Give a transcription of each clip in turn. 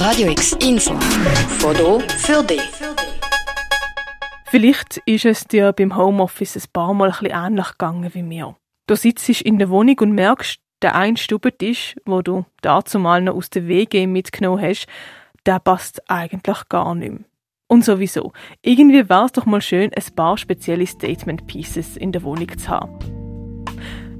Radio X Info. Foto für dich. Vielleicht ist es dir beim Homeoffice ein paar Mal ein bisschen ähnlich gegangen wie mir. Du sitzt in der Wohnung und merkst, der ein Stubentisch, wo du dazu mal noch aus der WG mitgenommen hast, der passt eigentlich gar nicht mehr. Und sowieso, irgendwie wäre es doch mal schön, ein paar spezielle Statement Pieces in der Wohnung zu haben.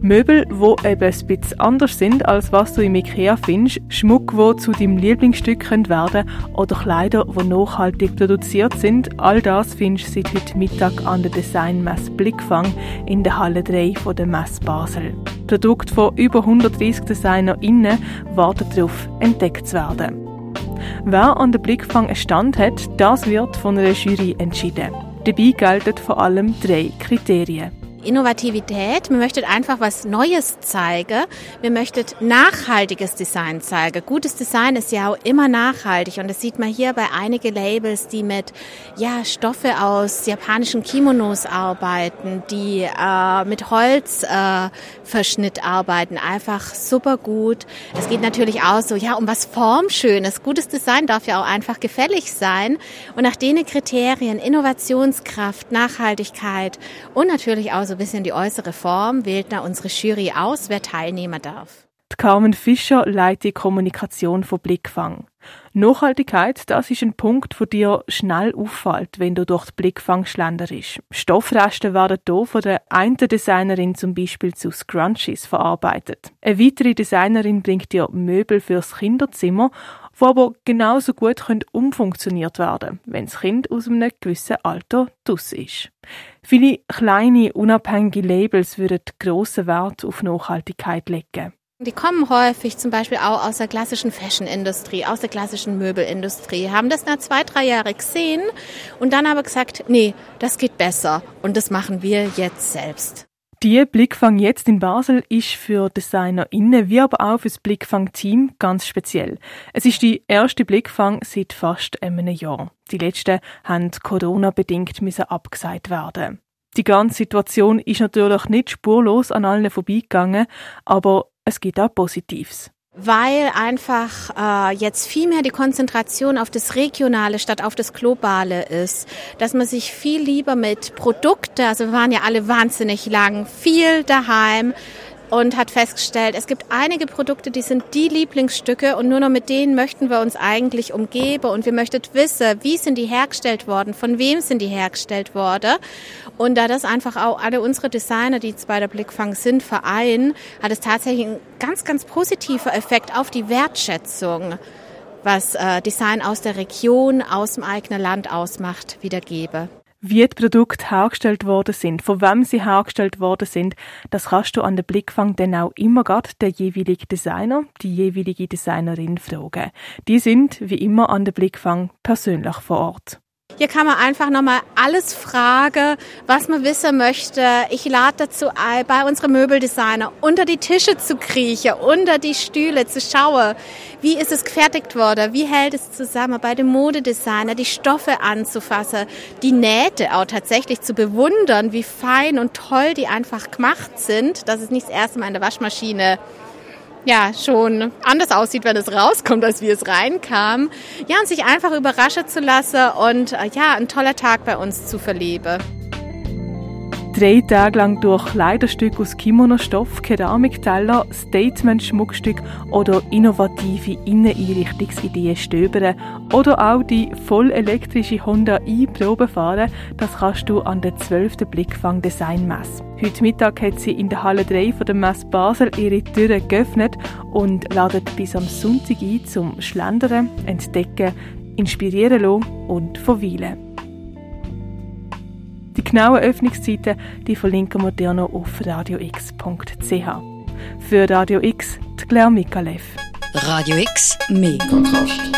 Möbel, wo eben ein bisschen anders sind, als was du im Ikea findest, Schmuck, wo zu deinem Lieblingsstück werden oder Kleider, die nachhaltig produziert sind, all das findest du seit heute Mittag an der Designmesse Blickfang in der Halle 3 von der Messe Basel. Produkte von über 130 DesignerInnen warten darauf, entdeckt zu werden. Wer an der Blickfang einen Stand hat, das wird von einer Jury entschieden. Dabei gelten vor allem drei Kriterien. Innovativität. Wir möchten einfach was Neues zeigen. Wir möchten nachhaltiges Design zeigen. Gutes Design ist ja auch immer nachhaltig und das sieht man hier bei einigen Labels, die mit ja, Stoffe aus japanischen Kimonos arbeiten, die äh, mit Holzverschnitt äh, arbeiten. Einfach super gut. Es geht natürlich auch so, ja, um was Formschönes. Gutes Design darf ja auch einfach gefällig sein. Und nach denen Kriterien Innovationskraft, Nachhaltigkeit und natürlich auch so ein bisschen die äußere Form, wählt da unsere Jury aus, wer teilnehmen darf. Die Carmen Fischer leitet die Kommunikation von Blickfang. Nachhaltigkeit, das ist ein Punkt, der dir schnell auffällt, wenn du durch den Blickfang schlenderst. Stoffreste werden hier von der einen Designerin zum Beispiel zu Scrunchies verarbeitet. Eine weitere Designerin bringt dir Möbel fürs Kinderzimmer die aber genauso gut können umfunktioniert werden wenn das Kind aus einem gewissen Alter draus ist. Viele kleine, unabhängige Labels würden grossen Wert auf Nachhaltigkeit legen. Die kommen häufig zum Beispiel auch aus der klassischen Fashion-Industrie, aus der klassischen Möbelindustrie, haben das nach zwei, drei Jahren gesehen und dann aber gesagt, nee, das geht besser und das machen wir jetzt selbst. Die Blickfang jetzt in Basel ist für DesignerInnen wie aber auch für das Blickfang-Team ganz speziell. Es ist die erste Blickfang seit fast einem Jahr. Die letzten haben Corona-bedingt abgesagt werden. Die ganze Situation ist natürlich nicht spurlos an allen vorbeigegangen, aber es gibt auch Positives weil einfach äh, jetzt viel mehr die Konzentration auf das Regionale statt auf das Globale ist. Dass man sich viel lieber mit Produkte, also wir waren ja alle wahnsinnig lang, viel daheim, und hat festgestellt, es gibt einige Produkte, die sind die Lieblingsstücke und nur noch mit denen möchten wir uns eigentlich umgeben und wir möchten wissen, wie sind die hergestellt worden, von wem sind die hergestellt worden. Und da das einfach auch alle unsere Designer, die jetzt bei der Blickfang sind, vereinen, hat es tatsächlich einen ganz, ganz positiver Effekt auf die Wertschätzung was äh, Design aus der Region, aus dem eigenen Land ausmacht, wiedergebe. Wie die Produkte hergestellt worden sind, von wem sie hergestellt worden sind, das kannst du an der Blickfang dann auch immer gerade der jeweilige Designer, die jeweilige Designerin fragen. Die sind, wie immer, an der Blickfang persönlich vor Ort. Hier kann man einfach nochmal alles fragen, was man wissen möchte. Ich lade dazu ein, bei unseren Möbeldesigner unter die Tische zu kriechen, unter die Stühle zu schauen. Wie ist es gefertigt worden? Wie hält es zusammen? Bei dem Modedesigner die Stoffe anzufassen, die Nähte auch tatsächlich zu bewundern, wie fein und toll die einfach gemacht sind. Das ist nicht das erste Mal in der Waschmaschine ja schon anders aussieht, wenn es rauskommt, als wie es reinkam. Ja, und sich einfach überraschen zu lassen und äh, ja, ein toller Tag bei uns zu verleben. Drei Tage lang durch Kleiderstücke aus Kimono-Stoff, Keramikteller, Statement-Schmuckstück oder innovative Inneneinrichtungsideen stöbern oder auch die voll elektrische Honda i-Probe fahren, das kannst du an der 12. Blickfang Design Messe. Heute Mittag hat sie in der Halle 3 von der Messe Basel ihre Türen geöffnet und ladet bis am Sonntag ein zum Schlendern, Entdecken, Inspirieren und verweilen. Die genauen Öffnungszeiten die verlinken wir dir noch auf radiox.ch. Für Radio X, Claire Mikalev. Radio X, mehr Kontrast.